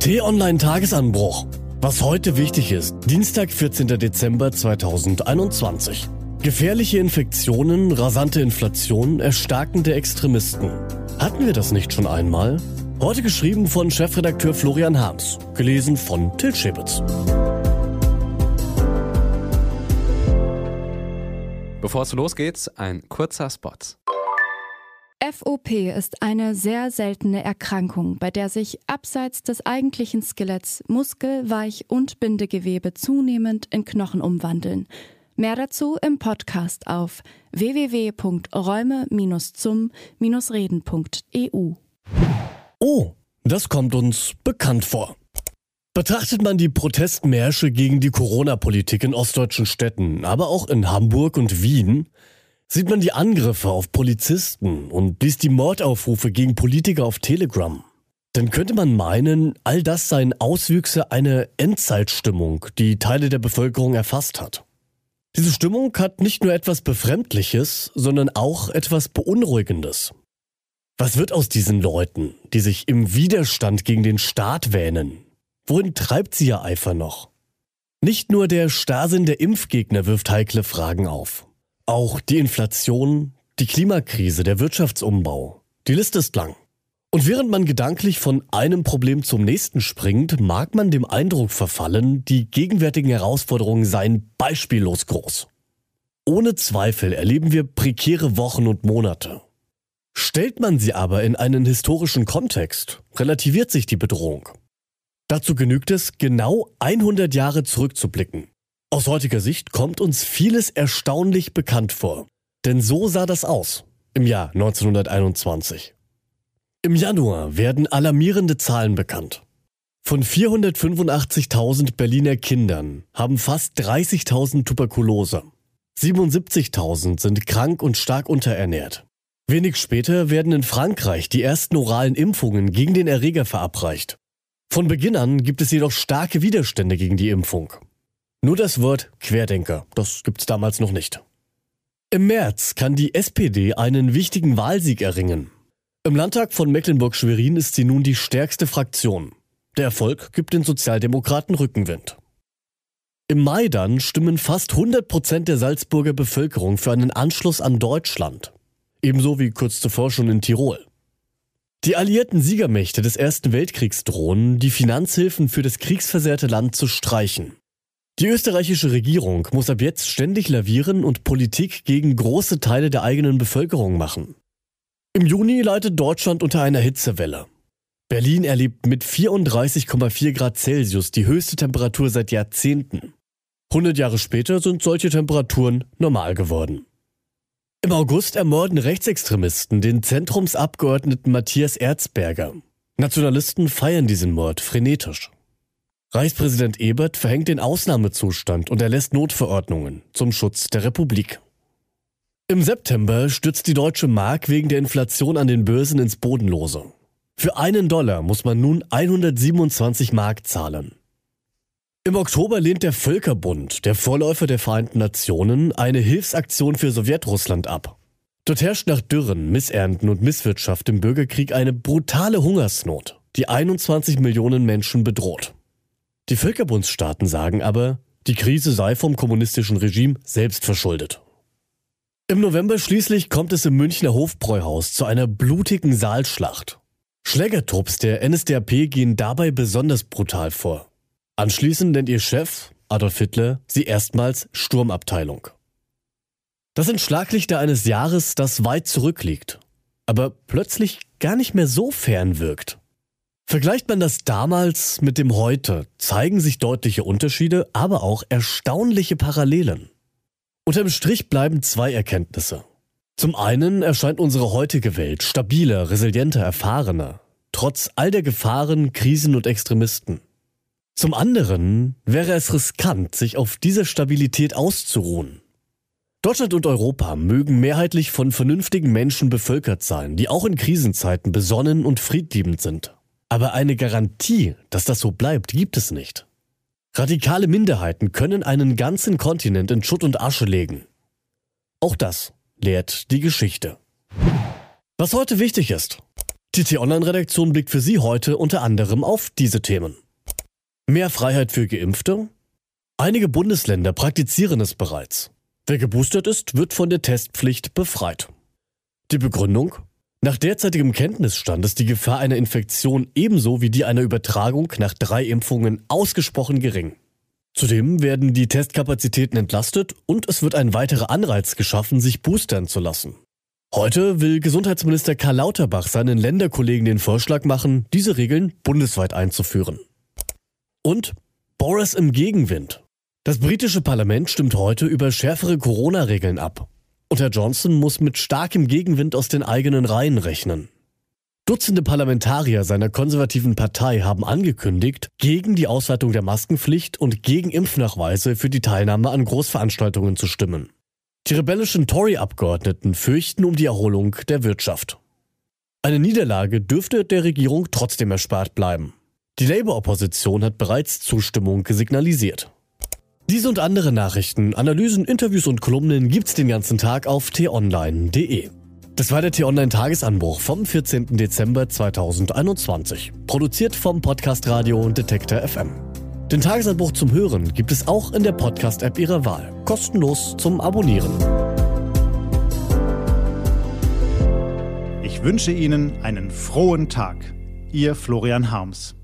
T-Online Tagesanbruch. Was heute wichtig ist. Dienstag, 14. Dezember 2021. Gefährliche Infektionen, rasante Inflation, erstarkende Extremisten. Hatten wir das nicht schon einmal? Heute geschrieben von Chefredakteur Florian Harms. Gelesen von Til Schäbitz. Bevor es losgeht, ein kurzer Spot. FOP ist eine sehr seltene Erkrankung, bei der sich abseits des eigentlichen Skeletts Muskel-, Weich- und Bindegewebe zunehmend in Knochen umwandeln. Mehr dazu im Podcast auf www.räume-zum-reden.eu. Oh, das kommt uns bekannt vor. Betrachtet man die Protestmärsche gegen die Corona-Politik in ostdeutschen Städten, aber auch in Hamburg und Wien, sieht man die Angriffe auf Polizisten und liest die Mordaufrufe gegen Politiker auf Telegram. Dann könnte man meinen, all das seien Auswüchse einer Endzeitstimmung, die Teile der Bevölkerung erfasst hat. Diese Stimmung hat nicht nur etwas Befremdliches, sondern auch etwas Beunruhigendes. Was wird aus diesen Leuten, die sich im Widerstand gegen den Staat wähnen? Wohin treibt sie ihr Eifer noch? Nicht nur der Starrsinn der Impfgegner wirft heikle Fragen auf. Auch die Inflation, die Klimakrise, der Wirtschaftsumbau. Die Liste ist lang. Und während man gedanklich von einem Problem zum nächsten springt, mag man dem Eindruck verfallen, die gegenwärtigen Herausforderungen seien beispiellos groß. Ohne Zweifel erleben wir prekäre Wochen und Monate. Stellt man sie aber in einen historischen Kontext, relativiert sich die Bedrohung. Dazu genügt es, genau 100 Jahre zurückzublicken. Aus heutiger Sicht kommt uns vieles erstaunlich bekannt vor. Denn so sah das aus im Jahr 1921. Im Januar werden alarmierende Zahlen bekannt. Von 485.000 Berliner Kindern haben fast 30.000 Tuberkulose. 77.000 sind krank und stark unterernährt. Wenig später werden in Frankreich die ersten oralen Impfungen gegen den Erreger verabreicht. Von Beginn an gibt es jedoch starke Widerstände gegen die Impfung. Nur das Wort Querdenker, das gibt's damals noch nicht. Im März kann die SPD einen wichtigen Wahlsieg erringen. Im Landtag von Mecklenburg-Schwerin ist sie nun die stärkste Fraktion. Der Erfolg gibt den Sozialdemokraten Rückenwind. Im Mai dann stimmen fast 100 Prozent der Salzburger Bevölkerung für einen Anschluss an Deutschland. Ebenso wie kurz zuvor schon in Tirol. Die alliierten Siegermächte des Ersten Weltkriegs drohen, die Finanzhilfen für das kriegsversehrte Land zu streichen. Die österreichische Regierung muss ab jetzt ständig lavieren und Politik gegen große Teile der eigenen Bevölkerung machen. Im Juni leidet Deutschland unter einer Hitzewelle. Berlin erlebt mit 34,4 Grad Celsius die höchste Temperatur seit Jahrzehnten. 100 Jahre später sind solche Temperaturen normal geworden. Im August ermorden Rechtsextremisten den Zentrumsabgeordneten Matthias Erzberger. Nationalisten feiern diesen Mord frenetisch. Reichspräsident Ebert verhängt den Ausnahmezustand und erlässt Notverordnungen zum Schutz der Republik. Im September stürzt die deutsche Mark wegen der Inflation an den Börsen ins Bodenlose. Für einen Dollar muss man nun 127 Mark zahlen. Im Oktober lehnt der Völkerbund, der Vorläufer der Vereinten Nationen, eine Hilfsaktion für Sowjetrussland ab. Dort herrscht nach Dürren, Missernten und Misswirtschaft im Bürgerkrieg eine brutale Hungersnot, die 21 Millionen Menschen bedroht. Die Völkerbundsstaaten sagen aber, die Krise sei vom kommunistischen Regime selbst verschuldet. Im November schließlich kommt es im Münchner Hofbräuhaus zu einer blutigen Saalschlacht. Schlägertrupps der NSDAP gehen dabei besonders brutal vor. Anschließend nennt ihr Chef, Adolf Hitler, sie erstmals Sturmabteilung. Das sind Schlaglichter eines Jahres, das weit zurückliegt, aber plötzlich gar nicht mehr so fern wirkt. Vergleicht man das damals mit dem heute, zeigen sich deutliche Unterschiede, aber auch erstaunliche Parallelen. Unterm Strich bleiben zwei Erkenntnisse. Zum einen erscheint unsere heutige Welt stabiler, resilienter, erfahrener, trotz all der Gefahren, Krisen und Extremisten. Zum anderen wäre es riskant, sich auf dieser Stabilität auszuruhen. Deutschland und Europa mögen mehrheitlich von vernünftigen Menschen bevölkert sein, die auch in Krisenzeiten besonnen und friedliebend sind. Aber eine Garantie, dass das so bleibt, gibt es nicht. Radikale Minderheiten können einen ganzen Kontinent in Schutt und Asche legen. Auch das lehrt die Geschichte. Was heute wichtig ist. Die T-Online-Redaktion blickt für Sie heute unter anderem auf diese Themen. Mehr Freiheit für Geimpfte? Einige Bundesländer praktizieren es bereits. Wer geboostert ist, wird von der Testpflicht befreit. Die Begründung? Nach derzeitigem Kenntnisstand ist die Gefahr einer Infektion ebenso wie die einer Übertragung nach drei Impfungen ausgesprochen gering. Zudem werden die Testkapazitäten entlastet und es wird ein weiterer Anreiz geschaffen, sich boostern zu lassen. Heute will Gesundheitsminister Karl Lauterbach seinen Länderkollegen den Vorschlag machen, diese Regeln bundesweit einzuführen. Und Boris im Gegenwind. Das britische Parlament stimmt heute über schärfere Corona-Regeln ab. Und Herr Johnson muss mit starkem Gegenwind aus den eigenen Reihen rechnen. Dutzende Parlamentarier seiner konservativen Partei haben angekündigt, gegen die Ausweitung der Maskenpflicht und gegen Impfnachweise für die Teilnahme an Großveranstaltungen zu stimmen. Die rebellischen Tory-Abgeordneten fürchten um die Erholung der Wirtschaft. Eine Niederlage dürfte der Regierung trotzdem erspart bleiben. Die Labour-Opposition hat bereits Zustimmung signalisiert. Diese und andere Nachrichten, Analysen, Interviews und Kolumnen gibt's den ganzen Tag auf t-online.de. Das war der T-Online-Tagesanbruch vom 14. Dezember 2021. Produziert vom Podcast Radio Detektor FM. Den Tagesanbruch zum Hören gibt es auch in der Podcast-App Ihrer Wahl. Kostenlos zum Abonnieren. Ich wünsche Ihnen einen frohen Tag. Ihr Florian Harms.